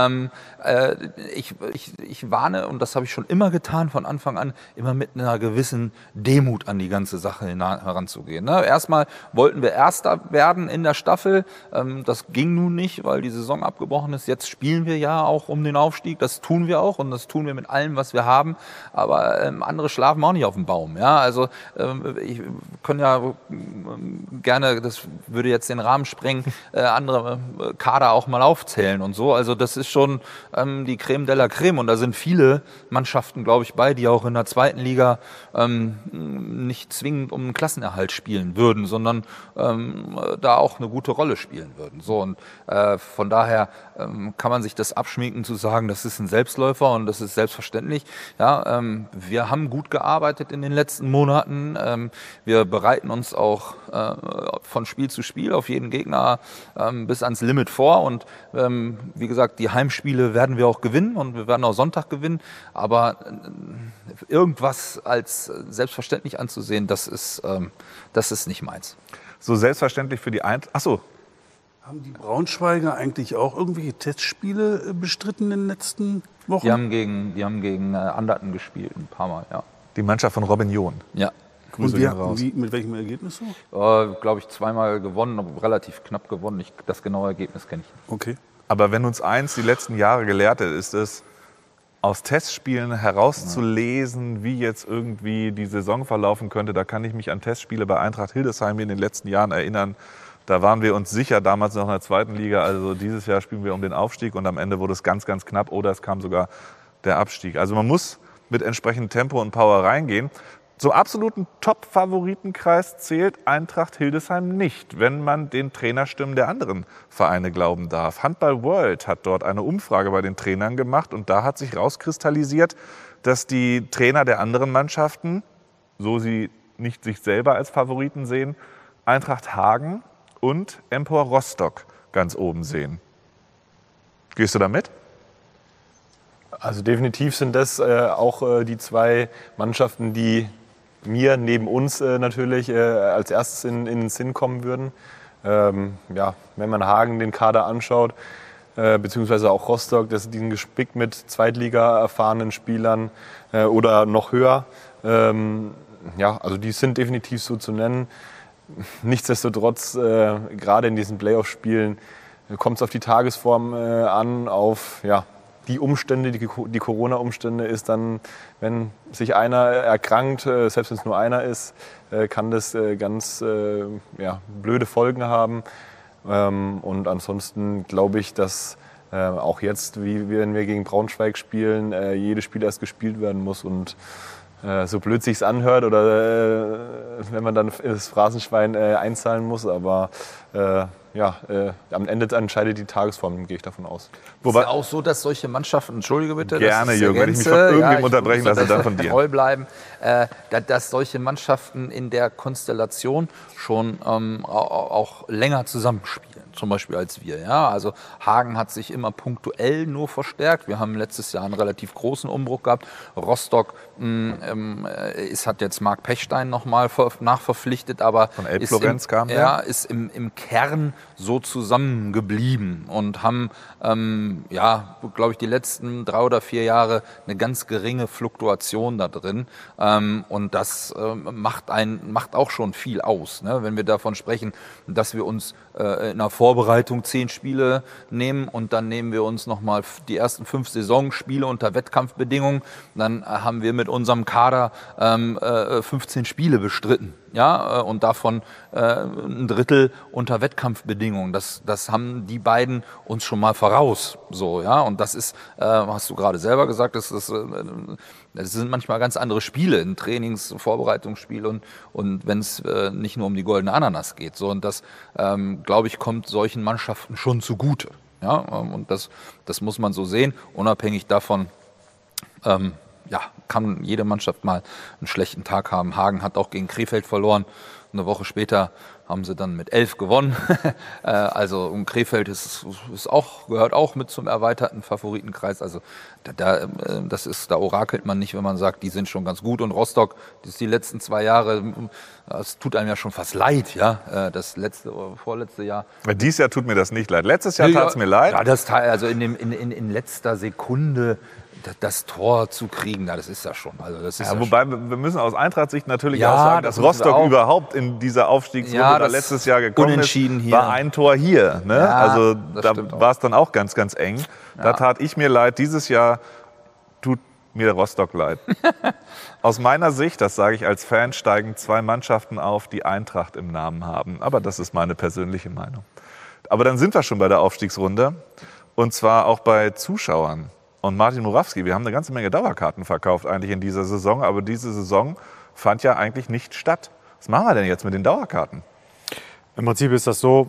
Ähm, äh, ich, ich, ich warne, und das habe ich schon immer getan von Anfang an, immer mit einer gewissen Demut an die ganze Sache heranzugehen. Ne? Erstmal wollten wir Erster werden in der Staffel. Ähm, das ging nun nicht, weil die Saison abgebrochen ist. Jetzt spielen wir ja auch um den Aufstieg. Das tun wir auch und das tun wir mit allem, was wir haben. Aber ähm, andere schlafen auch nicht auf dem Baum. Ja? Also ähm, ich kann ja ähm, gerne, das würde jetzt den Rahmen sprengen, äh, andere äh, Kader auch mal aufzählen und so. Also das ist schon ähm, die Creme de la Creme. Und da sind viele Mannschaften, glaube ich, bei, die auch in der zweiten Liga ähm, nicht zwingend um einen Klassenerhalt spielen würden, sondern ähm, da auch eine gute Rolle spielen würden. So und äh, von daher ähm, kann man sich das abschminken zu sagen, das ist ein Selbstläufer und das ist selbstverständlich. Ja, ähm, wir haben gut gearbeitet in den letzten Monaten. Ähm, wir bereiten uns auch äh, von Spiel zu Spiel auf jeden Gegner ähm, bis ans Limit vor und ähm, wie gesagt, die Heimspiele werden wir auch gewinnen und wir werden auch Sonntag gewinnen. Aber äh, irgendwas als selbstverständlich anzusehen, das ist, ähm, das ist nicht meins. So selbstverständlich für die Eintracht. Achso, haben die Braunschweiger eigentlich auch irgendwelche Testspiele äh, bestritten in den letzten Wochen? Die haben gegen, die haben gegen äh, Anderten gespielt, ein paar Mal, ja. Die Mannschaft von Robin John. Ja. Grüße Und wie, raus. Wie, mit welchem Ergebnis so? Äh, Glaube ich, zweimal gewonnen, aber relativ knapp gewonnen. Ich, das genaue Ergebnis kenne ich nicht. Okay. Aber wenn uns eins die letzten Jahre gelehrt hat, ist es, aus Testspielen herauszulesen, wie jetzt irgendwie die Saison verlaufen könnte. Da kann ich mich an Testspiele bei Eintracht Hildesheim in den letzten Jahren erinnern. Da waren wir uns sicher, damals noch in der zweiten Liga. Also dieses Jahr spielen wir um den Aufstieg und am Ende wurde es ganz, ganz knapp oder es kam sogar der Abstieg. Also man muss mit entsprechendem Tempo und Power reingehen. Zum absoluten Top-Favoritenkreis zählt Eintracht Hildesheim nicht, wenn man den Trainerstimmen der anderen Vereine glauben darf. Handball World hat dort eine Umfrage bei den Trainern gemacht und da hat sich rauskristallisiert, dass die Trainer der anderen Mannschaften, so sie nicht sich selber als Favoriten sehen, Eintracht Hagen und Empor Rostock ganz oben sehen. Gehst du da mit? Also definitiv sind das äh, auch äh, die zwei Mannschaften, die mir neben uns äh, natürlich äh, als erstes in, in, den Sinn kommen würden. Ähm, ja, wenn man Hagen den Kader anschaut, äh, beziehungsweise auch Rostock, das sind gespickt mit Zweitliga erfahrenen Spielern äh, oder noch höher. Ähm, ja, also die sind definitiv so zu nennen. Nichtsdestotrotz, äh, gerade in diesen Playoff-Spielen, kommt es auf die Tagesform äh, an, auf ja, die Umstände, die, die Corona-Umstände ist dann, wenn sich einer erkrankt, äh, selbst wenn es nur einer ist, äh, kann das äh, ganz ja, blöde Folgen haben. Ähm, und ansonsten glaube ich, dass auch jetzt, wie wenn wir gegen Braunschweig spielen, jedes Spiel erst gespielt werden muss und so blöd sich's anhört oder wenn man dann das Phrasenschwein einzahlen muss, aber ja, äh, am Ende entscheidet die Tagesform, gehe ich davon aus. Wobei ist ja auch so, dass solche Mannschaften, entschuldige bitte, gerne, Jürgen, wenn ich mich von irgendjemandem ja, unterbrechen lasse, dann von dir. Treu bleiben, äh, dass solche Mannschaften in der Konstellation schon ähm, auch länger zusammenspielen zum Beispiel als wir. Ja? Also Hagen hat sich immer punktuell nur verstärkt. Wir haben letztes Jahr einen relativ großen Umbruch gehabt. Rostock mh, ähm, äh, ist, hat jetzt Marc Pechstein nochmal nachverpflichtet, aber Von ist, im, kam ja, ist im, im Kern so zusammengeblieben und haben, ähm, ja, glaube ich, die letzten drei oder vier Jahre eine ganz geringe Fluktuation da drin. Ähm, und das äh, macht, ein, macht auch schon viel aus, ne? wenn wir davon sprechen, dass wir uns äh, in einer Vorbereitung zehn Spiele nehmen und dann nehmen wir uns nochmal die ersten fünf Saisonspiele unter Wettkampfbedingungen. Dann äh, haben wir mit unserem Kader ähm, äh, 15 Spiele bestritten ja, äh, und davon äh, ein Drittel unter Wettkampfbedingungen. Das, das haben die beiden uns schon mal voraus, so, ja, und das ist, äh, hast du gerade selber gesagt, das, ist, äh, das sind manchmal ganz andere Spiele, ein Trainings-, Vorbereitungsspiel und, und wenn es äh, nicht nur um die goldene Ananas geht, so, und das, ähm, glaube ich, kommt solchen Mannschaften schon zugute, ja, ähm, und das, das muss man so sehen, unabhängig davon, ähm, ja, kann jede Mannschaft mal einen schlechten Tag haben. Hagen hat auch gegen Krefeld verloren. Eine Woche später haben sie dann mit elf gewonnen. Äh, also um Krefeld ist, ist auch, gehört auch mit zum erweiterten Favoritenkreis. Also da, da, äh, das ist, da orakelt man nicht, wenn man sagt, die sind schon ganz gut. Und Rostock, das ist die letzten zwei Jahre, es tut einem ja schon fast leid, ja. Äh, das letzte oder vorletzte Jahr. Dieses Jahr tut mir das nicht leid. Letztes Jahr tat es mir leid. Ja, das also in, dem, in, in, in letzter Sekunde das Tor zu kriegen, das ist ja schon. Also das ist ja, ja wobei schon. wir müssen aus Eintracht-Sicht natürlich ja, auch sagen, dass Rostock überhaupt in dieser Aufstiegsrunde ja, da letztes Jahr gekommen ist, hier. war ein Tor hier. Ne? Also da war es dann auch ganz, ganz eng. Da tat ich mir leid. Dieses Jahr tut mir Rostock leid. Aus meiner Sicht, das sage ich als Fan, steigen zwei Mannschaften auf, die Eintracht im Namen haben. Aber das ist meine persönliche Meinung. Aber dann sind wir schon bei der Aufstiegsrunde. Und zwar auch bei Zuschauern und Martin Murawski. Wir haben eine ganze Menge Dauerkarten verkauft eigentlich in dieser Saison, aber diese Saison fand ja eigentlich nicht statt. Was machen wir denn jetzt mit den Dauerkarten? Im Prinzip ist das so,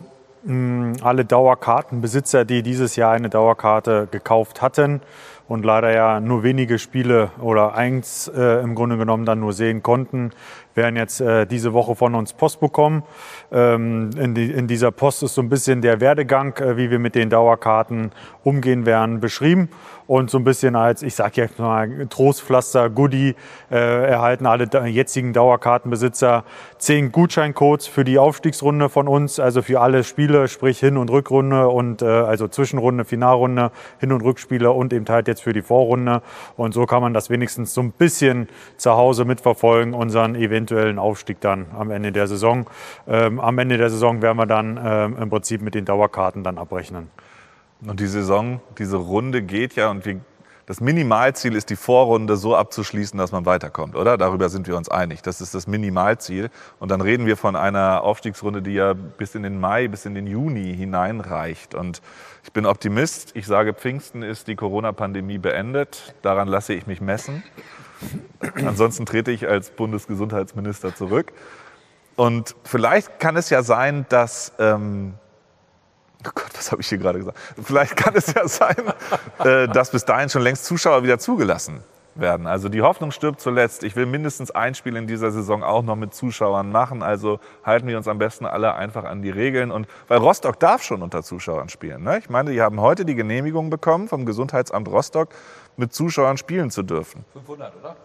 alle Dauerkartenbesitzer, die dieses Jahr eine Dauerkarte gekauft hatten und leider ja nur wenige Spiele oder eins äh, im Grunde genommen dann nur sehen konnten, werden jetzt äh, diese Woche von uns Post bekommen. Ähm, in, die, in, dieser Post ist so ein bisschen der Werdegang, äh, wie wir mit den Dauerkarten umgehen werden, beschrieben. Und so ein bisschen als, ich sage jetzt mal, Trostpflaster, Goodie, äh, erhalten alle jetzigen Dauerkartenbesitzer zehn Gutscheincodes für die Aufstiegsrunde von uns, also für alle Spiele, sprich Hin- und Rückrunde und äh, also Zwischenrunde, Finalrunde, Hin- und Rückspiele und eben halt jetzt für die Vorrunde. Und so kann man das wenigstens so ein bisschen zu Hause mitverfolgen, unseren Event eventuellen Aufstieg dann am Ende der Saison. Ähm, am Ende der Saison werden wir dann ähm, im Prinzip mit den Dauerkarten dann abrechnen. Und die Saison, diese Runde geht ja und wir das Minimalziel ist, die Vorrunde so abzuschließen, dass man weiterkommt, oder? Darüber sind wir uns einig. Das ist das Minimalziel. Und dann reden wir von einer Aufstiegsrunde, die ja bis in den Mai, bis in den Juni hineinreicht. Und ich bin Optimist. Ich sage, Pfingsten ist die Corona-Pandemie beendet. Daran lasse ich mich messen. Ansonsten trete ich als Bundesgesundheitsminister zurück. Und vielleicht kann es ja sein, dass ähm, Gott, was habe ich hier gerade gesagt? Vielleicht kann es ja sein, äh, dass bis dahin schon längst Zuschauer wieder zugelassen werden. Also die Hoffnung stirbt zuletzt. Ich will mindestens ein Spiel in dieser Saison auch noch mit Zuschauern machen. Also halten wir uns am besten alle einfach an die Regeln. Und weil Rostock darf schon unter Zuschauern spielen. Ne? Ich meine, die haben heute die Genehmigung bekommen vom Gesundheitsamt Rostock, mit Zuschauern spielen zu dürfen. 500, oder?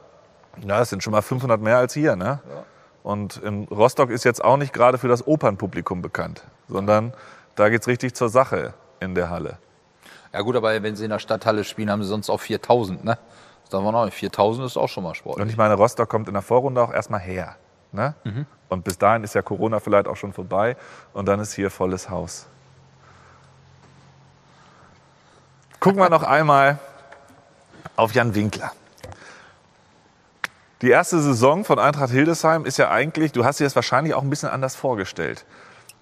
Ja, das sind schon mal 500 mehr als hier. Ne? Ja. Und in Rostock ist jetzt auch nicht gerade für das Opernpublikum bekannt, sondern da geht es richtig zur Sache in der Halle. Ja gut, aber wenn sie in der Stadthalle spielen, haben sie sonst auch 4000, ne? Da waren auch 4000 ist auch schon mal Sport. Und ich meine, Rostock kommt in der Vorrunde auch erstmal her. Ne? Mhm. Und bis dahin ist ja Corona vielleicht auch schon vorbei und dann ist hier volles Haus. Gucken wir noch einmal auf Jan Winkler. Die erste Saison von Eintracht Hildesheim ist ja eigentlich, du hast dir das wahrscheinlich auch ein bisschen anders vorgestellt.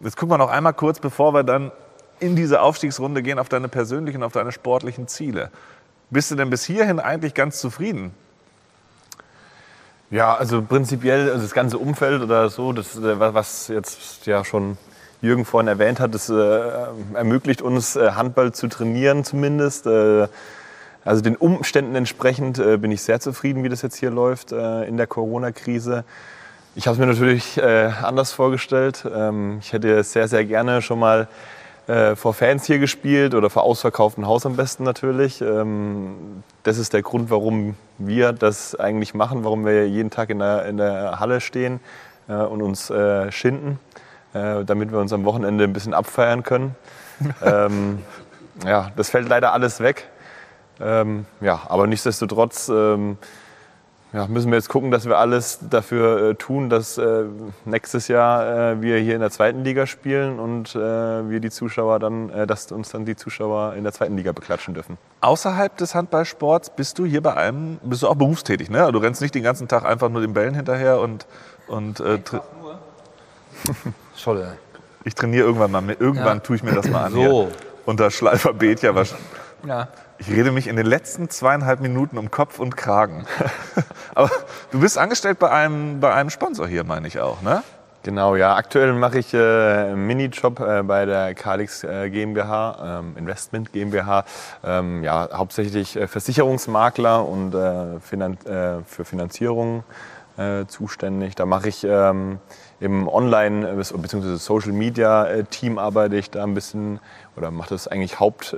Jetzt gucken wir noch einmal kurz, bevor wir dann in diese Aufstiegsrunde gehen, auf deine persönlichen, auf deine sportlichen Ziele. Bist du denn bis hierhin eigentlich ganz zufrieden? Ja, also prinzipiell also das ganze Umfeld oder so, das, äh, was jetzt ja schon Jürgen vorhin erwähnt hat, das äh, ermöglicht uns äh, Handball zu trainieren zumindest. Äh, also den Umständen entsprechend äh, bin ich sehr zufrieden, wie das jetzt hier läuft äh, in der Corona-Krise. Ich habe es mir natürlich äh, anders vorgestellt. Ähm, ich hätte sehr, sehr gerne schon mal äh, vor Fans hier gespielt oder vor ausverkauftem Haus am besten natürlich. Ähm, das ist der Grund, warum wir das eigentlich machen, warum wir jeden Tag in der, in der Halle stehen äh, und uns äh, schinden, äh, damit wir uns am Wochenende ein bisschen abfeiern können. ähm, ja, das fällt leider alles weg. Ähm, ja, aber nichtsdestotrotz ähm, ja, müssen wir jetzt gucken, dass wir alles dafür äh, tun, dass äh, nächstes Jahr äh, wir hier in der zweiten Liga spielen und äh, wir die Zuschauer dann, äh, dass uns dann die Zuschauer in der zweiten Liga beklatschen dürfen. Außerhalb des Handballsports bist du hier bei einem, bist du auch berufstätig, ne? Du rennst nicht den ganzen Tag einfach nur den Bällen hinterher und und äh, Scholle. Ich trainiere irgendwann mal irgendwann ja. tue ich mir das mal an. So. Hier. Unter Schleiferbeet ja wahrscheinlich. Ja. Ich rede mich in den letzten zweieinhalb Minuten um Kopf und Kragen. Aber du bist angestellt bei einem, bei einem Sponsor hier, meine ich auch, ne? Genau, ja. Aktuell mache ich äh, einen Minijob äh, bei der Calix äh, GmbH, ähm, Investment GmbH. Ähm, ja, hauptsächlich äh, Versicherungsmakler und äh, Finan äh, für Finanzierung zuständig. Da mache ich ähm, im Online- bzw. Social Media Team arbeite ich da ein bisschen oder mache das eigentlich Haupt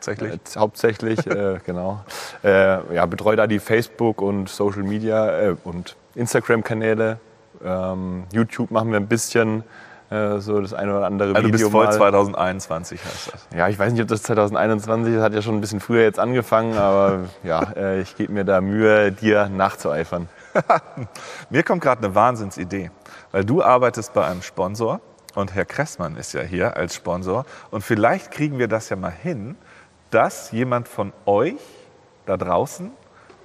hauptsächlich. Äh, hauptsächlich, äh, genau. Äh, ja, betreue da die Facebook und Social Media äh, und Instagram-Kanäle. Ähm, YouTube machen wir ein bisschen äh, so das eine oder andere also Video. Du bist voll mal. 2021 heißt das. Ja, ich weiß nicht, ob das 2021 ist, hat ja schon ein bisschen früher jetzt angefangen, aber ja, äh, ich gebe mir da Mühe, dir nachzueifern. mir kommt gerade eine Wahnsinnsidee, weil du arbeitest bei einem Sponsor und Herr Kressmann ist ja hier als Sponsor und vielleicht kriegen wir das ja mal hin, dass jemand von euch da draußen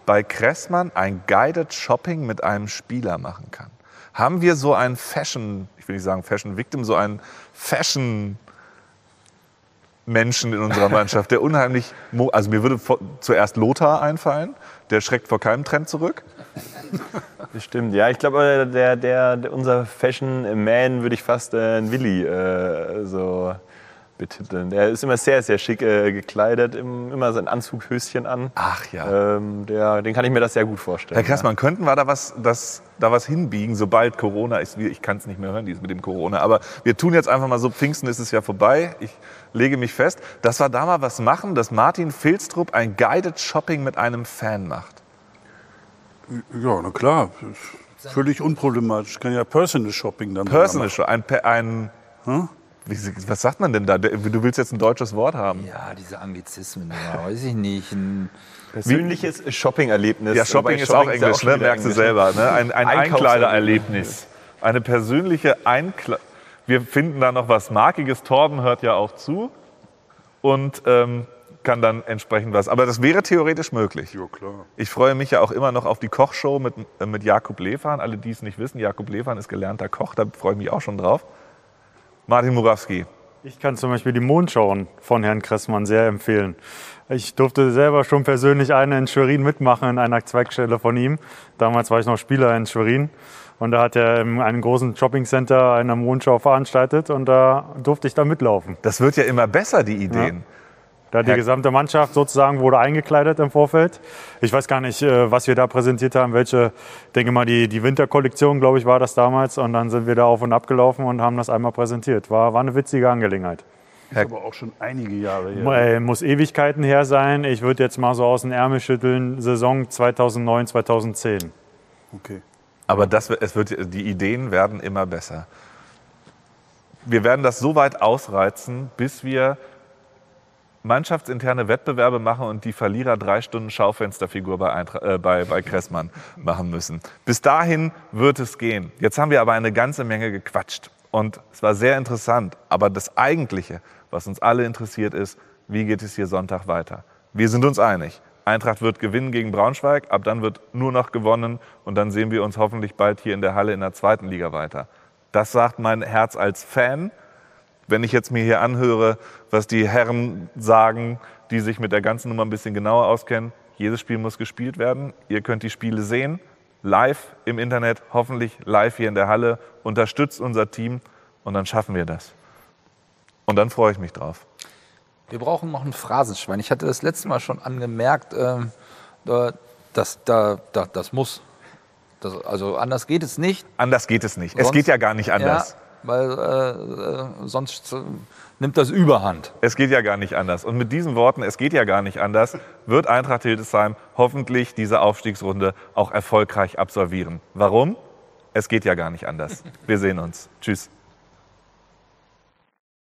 bei Kressmann ein Guided Shopping mit einem Spieler machen kann? Haben wir so einen Fashion, ich will nicht sagen Fashion Victim, so einen Fashion Menschen in unserer Mannschaft, der unheimlich, also mir würde zuerst Lothar einfallen, der schreckt vor keinem Trend zurück. Das stimmt, ja. Ich glaube, der, der, der, unser Fashion Man würde ich fast äh, Willi äh, so betiteln. Der ist immer sehr, sehr schick äh, gekleidet, im, immer sein Anzughöschen an. Ach ja. Ähm, der, den kann ich mir das sehr gut vorstellen. Herr Kressmann, ja. könnten wir da was, das, da was hinbiegen, sobald Corona ist? Ich kann es nicht mehr hören, dieses mit dem Corona. Aber wir tun jetzt einfach mal so, Pfingsten ist es ja vorbei. Ich lege mich fest, dass wir da mal was machen, dass Martin Filstrup ein Guided Shopping mit einem Fan macht. Ja, na klar. Völlig unproblematisch. Kann ja Personal Shopping dann Personal Shopping, ein, ein hm? Was sagt man denn da? Du willst jetzt ein deutsches Wort haben. Ja, diese Anglizismen, ja, weiß ich nicht. Ein Persönliches Shopping-Erlebnis. Ja, Shopping ist Shopping auch Englisch, ne? merkst du selber. Ne? Ein, ein Einkleidererlebnis. Eine persönliche Einkleider. Wir finden da noch was Markiges. Torben hört ja auch zu. Und ähm, kann dann entsprechend was. Aber das wäre theoretisch möglich. Ja, klar. Ich freue mich ja auch immer noch auf die Kochshow mit, äh, mit Jakub Lefan. Alle, die es nicht wissen, Jakub Lefan ist gelernter Koch, da freue ich mich auch schon drauf. Martin Murawski, Ich kann zum Beispiel die Mondschauen von Herrn Kressmann sehr empfehlen. Ich durfte selber schon persönlich eine in Schwerin mitmachen, in einer Zweigstelle von ihm. Damals war ich noch Spieler in Schwerin. Und da hat er in einem großen Shoppingcenter eine Mondschau veranstaltet und da durfte ich da mitlaufen. das wird ja immer besser, die Ideen. Da die gesamte Mannschaft sozusagen wurde eingekleidet im Vorfeld. Ich weiß gar nicht, äh, was wir da präsentiert haben, welche, ich denke mal, die, die Winterkollektion, glaube ich, war das damals. Und dann sind wir da auf und ab gelaufen und haben das einmal präsentiert. War, war eine witzige Angelegenheit. Ist aber auch schon einige Jahre her. Äh, muss Ewigkeiten her sein. Ich würde jetzt mal so aus den Ärmel schütteln, Saison 2009, 2010. Okay. Aber das, wird- es wird, die Ideen werden immer besser. Wir werden das so weit ausreizen, bis wir mannschaftsinterne Wettbewerbe machen und die Verlierer drei Stunden Schaufensterfigur bei, Eintra äh, bei, bei Kressmann machen müssen. Bis dahin wird es gehen. Jetzt haben wir aber eine ganze Menge gequatscht. Und es war sehr interessant. Aber das Eigentliche, was uns alle interessiert, ist, wie geht es hier Sonntag weiter? Wir sind uns einig. Eintracht wird gewinnen gegen Braunschweig. Ab dann wird nur noch gewonnen. Und dann sehen wir uns hoffentlich bald hier in der Halle in der zweiten Liga weiter. Das sagt mein Herz als Fan wenn ich jetzt mir hier anhöre, was die Herren sagen, die sich mit der ganzen Nummer ein bisschen genauer auskennen, jedes Spiel muss gespielt werden. Ihr könnt die Spiele sehen, live im Internet, hoffentlich live hier in der Halle. Unterstützt unser Team und dann schaffen wir das. Und dann freue ich mich drauf. Wir brauchen noch ein Phrasenschwein. Ich hatte das letzte Mal schon angemerkt, ähm, da- das, da, da, das muss. Das, also anders geht es nicht. Anders geht es nicht. Es Sonst- geht ja gar nicht anders. Ja, weil äh, äh, sonst äh, nimmt das Überhand. Es geht ja gar nicht anders. Und mit diesen Worten, es geht ja gar nicht anders, wird Eintracht Hildesheim hoffentlich diese Aufstiegsrunde auch erfolgreich absolvieren. Warum? Es geht ja gar nicht anders. Wir sehen uns. Tschüss.